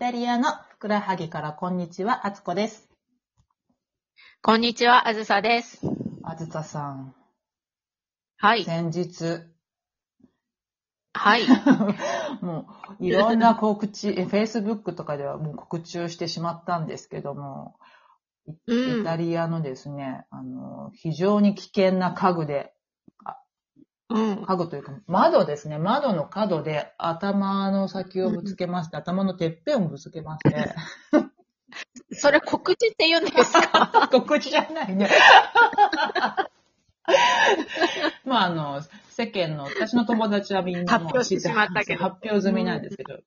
タリアのふくらはぎからこんにちは、あつこです。こんにちは、あずさです。あずささん、はい。先日、はい。もういろんな告知、え Facebook とかではもう告知をしてしまったんですけども、イタリアのですね、あの、非常に危険な家具で、うん。家具というか窓ですね、窓の角で頭の先をぶつけまして、頭のてっぺんをぶつけまして、それ告知って言うんですか？告知じゃないね。まあ、あの、世間の、私の友達はみんなもう発表してしまったけど発表済みなんですけど。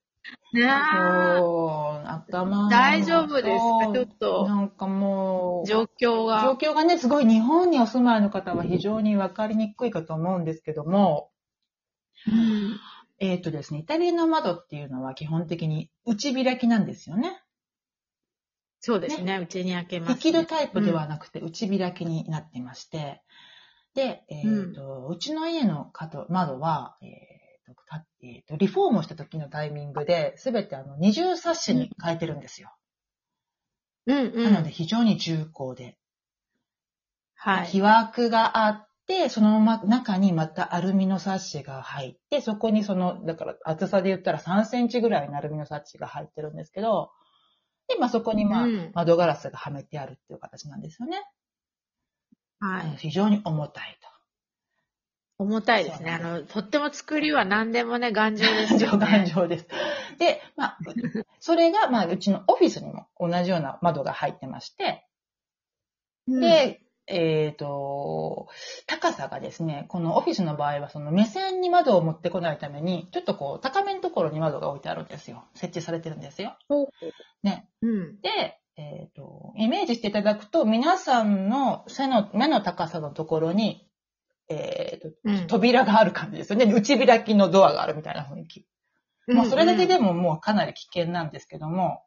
ねえ。そう、頭の大丈夫です。かちょっと。なんかもう、状況状が。況がね、すごい日本にお住まいの方は非常にわかりにくいかと思うんですけども、うん。えっ、とですね、イタリアの窓っていうのは基本的に内開きなんですよね。そうですね、うちに開けます、引きるタイプではなくて内開きになってまして、で、えっ、と、うちの家の角窓は、えーとたえーと、リフォームをした時のタイミングで、すべてあの二重サッシに変えてるんですよ。うんうん。なので非常に重厚で。はい。木枠があって、そのま中にまたアルミのサッシが入って、そこにその、だから厚さで言ったら3センチぐらいのアルミのサッシが入ってるんですけど、で、まあそこにまあ、うん窓ガラスがはめてあるっていう形なんですよね。はい。非常に重たい重たいですね。あの、とっても作りは何でもね、頑丈ですと。よ上頑ね。丈です。で、まあ、それがまあうちのオフィスにも同じような窓が入ってまして、うん、で、えっ、と、高さがですね、このオフィスの場合は、その目線に窓を持ってこないために、ちょっとこう、高めのところに窓が置いてあるんですよ。設置されてるんですよ。ね。うん。で、えっ、と、イメージしていただくと、皆さんの背の、目の高さのところに、えっ、と、うん。扉がある感じですよね。内開きのドアがあるみたいな雰囲気。まあ、それだけでももうかなり危険なんですけども、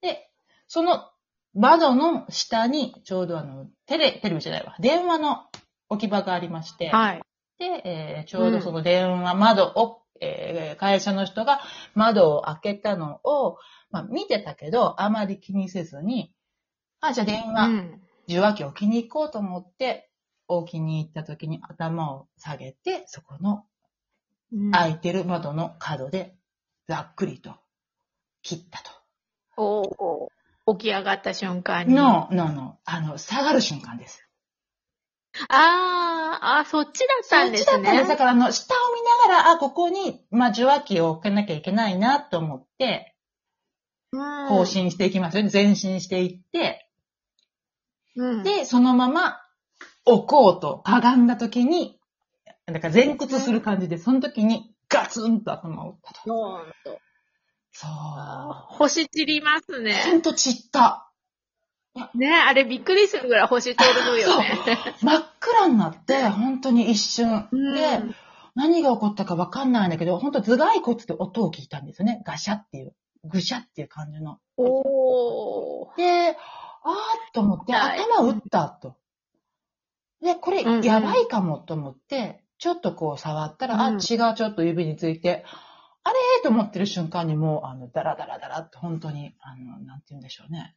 で、その窓の下にちょうどあの、テレ、テレビじゃないわ、電話の置き場がありまして、はい。で、えーちょうどその電話、窓を、えー会社の人が窓を開けたのを、まあ、見てたけど、あまり気にせずに、あ、じゃあ電話、うん。受話器を置きに行こうと思って、置きに行った時に頭を下げて、そこのうん開いてる窓の角でざっくりと切ったと。おーおー起き上がった瞬間に。の、の、の、あの、下がる瞬間です。あー、あ、そっちだったんですねそっちだったんです。だ。から、あの、下を見ながら、あ、ここに、まあ、受話器を置かなきゃいけないなと思って、うん更新していきますよね。前進していって、うん。で、そのまま置こうと、かがんだ時に、だから前屈する感じで、その時にガツンと頭を打ったと。ドーンと。そう。星散りますね。ほんと散った。ねあれびっくりするぐらい星飛ぶよね。真っ暗になって、本当に一瞬。うんで、何が起こったかわかんないんだけど、本当頭蓋骨で音を聞いたんですよね。ガシャっていう、ぐしゃっていう感じの。おー。で、あーっと思って、はい頭打ったと。で、これやばいかもと思って、ちょっとこう触ったら、あ、うん血がちょっと指について、あれーと思ってる瞬間にもう、あの、ダラダラダラって本当に、あの、なんて言うんでしょうね。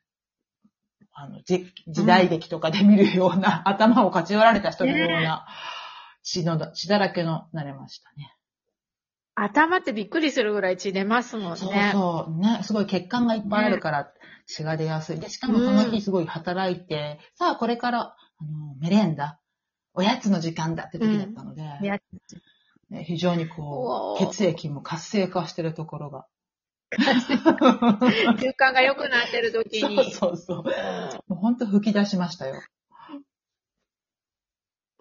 あの、じ時代劇とかで見るような、頭をかち割られた人のような、血のだ、血だらけのなれましたね。頭ってびっくりするぐらい血出ますもんそうね。そう。ね、すごい血管がいっぱいあるから血が出やすい。で、しかもその日すごい働いて、さあこれから、あの、メレンダ、おやつの時間だって時だったので、やね非常にこう、血液も活性化してるところが。習慣が良くなってる時そうに。そうそう。もう本当吹き出しましたよ。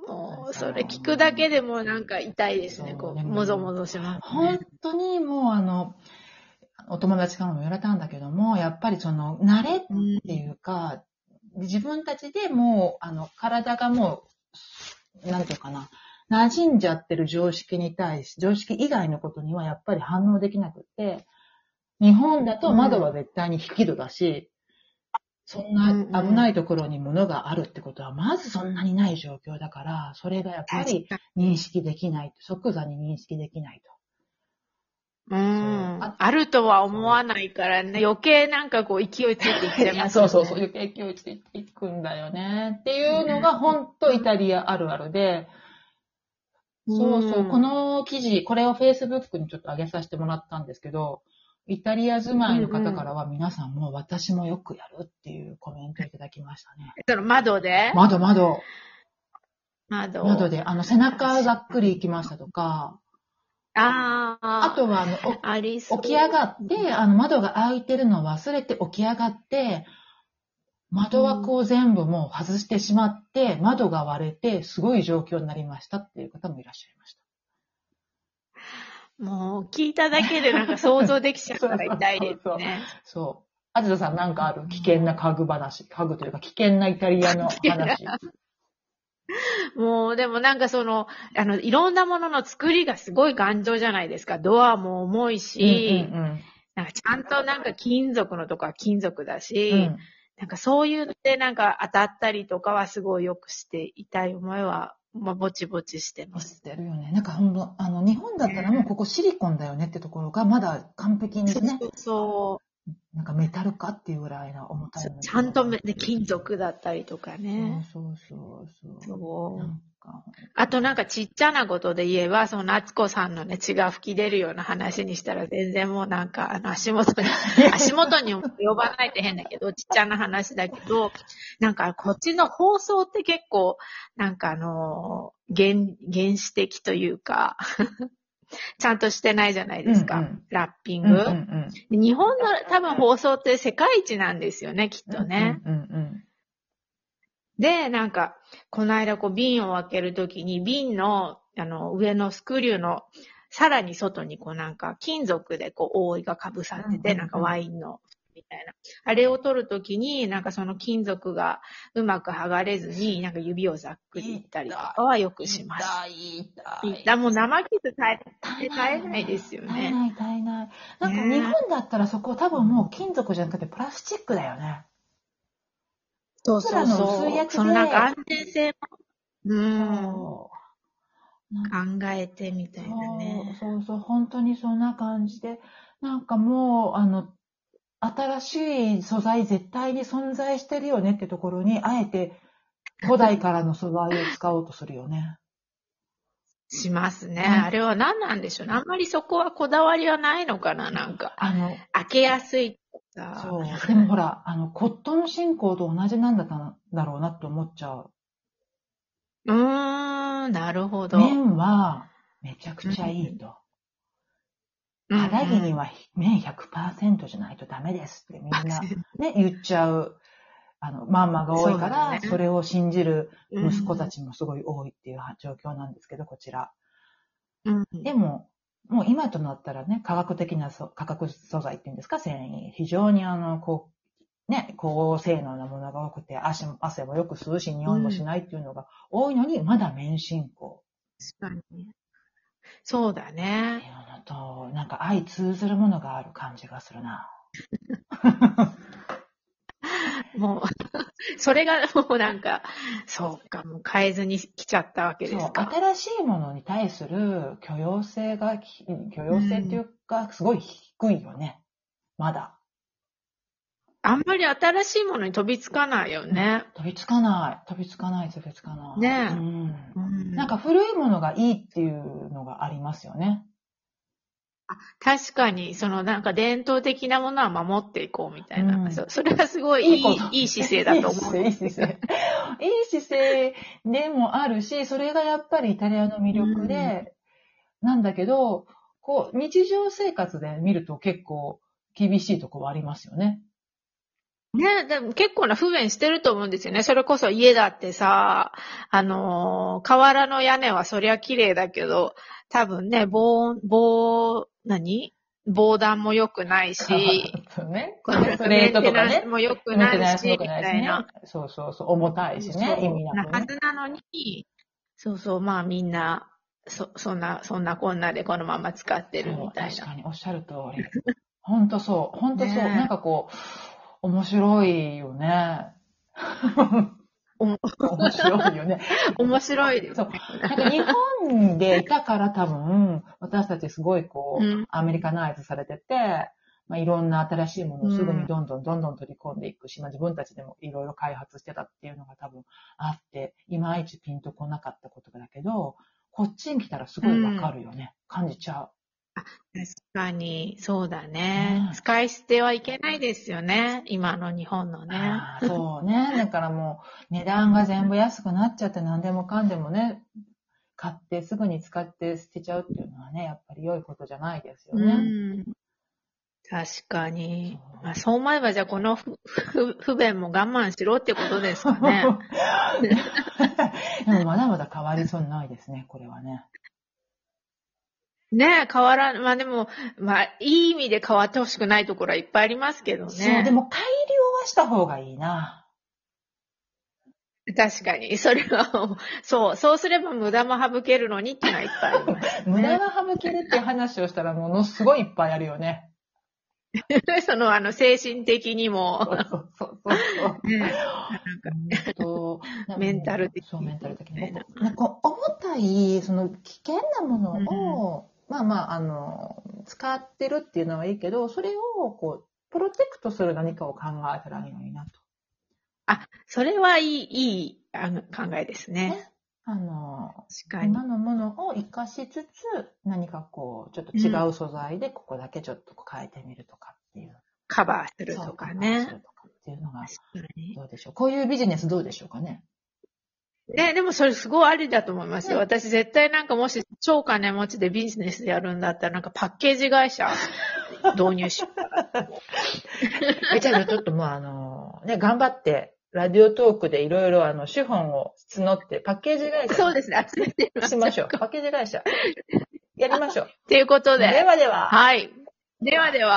もう、それ聞くだけでもなんか痛いですね。こう、ももぞもぞします、本ね。当にもうあの、お友達からも言われたんだけども、やっぱりその、慣れうんっていうか、自分たちでもう、あの、体がもう、なんていうかな、馴染んじゃってる常識に対し、常識以外のことにはやっぱり反応できなくって、日本だと窓は絶対に引き戸だし、そんな危ないところに物があるってことは、まずそんなにない状況だから、それがやっぱり認識できない、即座に認識できないと。うん。ああるとは思わないからね、余計なんかこう勢いついていっちゃいますね。うそうそう、余計勢いついていくんだよね。っていうのが本当イタリアあるあるで、そうそう、んこの記事、これを Facebook にちょっと上げさせてもらったんですけど、イタリア住まいの方からは皆さんも私もよくやるっていうコメントいただきましたね。その窓で？窓窓、窓。窓で、あの背中ざっくり行きましたとか、ああ。あとはあの、おありそう。起き上がって、あの窓が開いてるのを忘れて起き上がって、窓枠を全部もう外してしまって、窓が割れて、すごい状況になりましたっていう方もいらっしゃいました。もう聞いただけでなんか想像できちゃうから 痛いですね。そう。あずささんなんかある？危険な家具話、家具というか危険なイタリアの話。もうでもなんかその、あの、いろんなものの作りがすごい頑丈じゃないですか。ドアも重いし、うんうんなんかちゃんとなんか金属のとこは金属だし、うん。うんなんかそういうのでなんか当たったりとかはすごいよくして痛い思いは、まあ、ぼちぼちしてます。知ってるよね。なんかほんと、あの、日本だったらもうここシリコンだよねってところが、まだ完璧にね、そうそうなんかメタルかっていうぐらいな重たいちゃんと金属だったりとかね。そうそうそうそう。あとなんかちっちゃなことで言えば、その夏子さんのね、血が吹き出るような話にしたら全然もうなんかあの足元に、足元に呼ばないって変だけど、ちっちゃな話だけど、なんかこっちの放送って結構、なんかあの、原、原始的というか、ちゃんとしてないじゃないですか。うんうんラッピング、うんうんで日本の多分放送って世界一なんですよね、きっうん。とね。うんうんで、なんか、この間こう瓶を開けるときに瓶の、あの、上のスクリューの、さらに外にこうなんか金属でこう覆いがかぶさってて、うんうんうんなんかワインの、みたいな。あれを取るときに、なんかその金属がうまく剥がれずに、なんか指をざっくりいったりとかはよくします。痛い痛い。だもう生傷耐え、耐えないですよね。耐えない耐えない。なんかね日本だったらそこ多分もう金属じゃなくてプラスチックだよね。そうそうそうそのなんか安全性も、うん、考えてみたいなね。そうそう、本当にそんな感じで、なんかもう、あの、新しい素材絶対に存在してるよねってところに、あえて古代からの素材を使おうとするよね。しますね。うんあれは何なんでしょうね。あんまりそこはこだわりはないのかな、なんか。あの、開けやすいとか。そう。でもほら、あの、コットン進行と同じなんだったんだろうなって思っちゃう。うーん、なるほど。麺はめちゃくちゃいいと。うん肌着には麺100%じゃないとダメですってみんな ね、言っちゃう。あの、ママが多いから、ねそれを信じるうん息子たちもすごい多いっていう状況なんですけど、こちら。うんでも、もう今となったらね、科学的なそ価格素材っていうんですか、繊維。非常にあの、こう、ね、高性能なものが多くて、汗も汗もよく吸うし、匂いもしないっていうのが多いのに、まだ麺進行確かに。そうだってね。いうのと、なんか相通ずるものがある感じがするな。もう、それがもうなんか、そうか、もう変えずに来ちゃったわけでそうすか。新しいものに対する許容性がき、許容性っていうか、すごい低いよね。まだ。あんまり新しいものに飛びつかないよね。飛びつかない。飛びつかない、飛びつかない。ねえうんうんなんか古いものがいいっていうのがありますよね。確かに、そのなんか伝統的なものは守っていこうみたいな。うんそそれはすごいいいいい姿勢だと思う。いい姿勢、いい姿勢。でもあるし、それがやっぱりイタリアの魅力で、なんだけど、こう、日常生活で見ると結構厳しいところありますよね。ね、でも結構な不便してると思うんですよね。それこそ家だってさ、あのー瓦の屋根はそりゃ綺麗だけど、多分ね、防、防、何？防弾も良くないし、ね。このプレートとかね。も良くないし、みたいな。。そうそうそう。重たいしそうね。意味ななはくね。ずなのに、そうそう、まあみんな、そ、そんな、そんなこんなでこのまま使ってるみたいな。確かにおっしゃる通り。ほんとそう。ほんとそう。ねえなんかこう、面白いよね。お面白いよね。面白いですそうね。なんか日本でいたから多分、私たちすごいこう、うんアメリカナイズされてて、まあ、いろんな新しいものをすぐにどんどんどんどん取り込んでいくし、まあ、自分たちでもいろいろ開発してたっていうのが多分あって、いまいちピンとこなかったことだけど、こっちに来たらすごいわかるよね。感じちゃう。確かに、そうだねうん。使い捨てはいけないですよね。今の日本のね。あーそうね。だからもう、値段が全部安くなっちゃって何でもかんでもね、買ってすぐに使って捨てちゃうっていうのはね、やっぱり良いことじゃないですようね。ん。確かにそう。まあ、そう思えば、じゃあこの不不不便も我慢しろってことですかね。でもまだまだ変わりそうにないですね、これはね。ねえ、変わらん、まあでも、まあ、いい意味で変わってほしくないところはいっぱいありますけどね。そう、でも改良はした方がいいな。確かに。それは、そう、そうすれば無駄も省けるのにってのはいっぱいあります、無駄が省けるっていう話をしたらものすごいいっぱいあるよね。その、あの、精神的にそも、うそうそうそう。ね、なんか、うんと メンタル的にそう、メンタル的に。なんか重たい、その危険なものを、まあまあ、あの、使ってるっていうのはいいけど、それを、こう、プロテクトする何かを考えたらいいのになと。それはいい、いいあの考えですね。ねあの。今のものを活かしつつ、何かこう、ちょっと違う素材で、ここだけちょっと変えてみるとかっていう。カバーするとかそうカバーすね。るとかっていうのが。どうでしょう。こういうビジネスどうでしょうかね。ね、でもそれすごいありだと思いますよ。私絶対なんかもし超金持ちでビジネスやるんだったらなんかパッケージ会社導入しよう。え、じゃあちょっともうあの、ね、頑張って、ラジオトークでいろいろあの、資本を募って、パッケージ会社そうですね、集めてみ。しましょう。パッケージ会社。やりましょう。ということで。ではでは。はい。ではでは。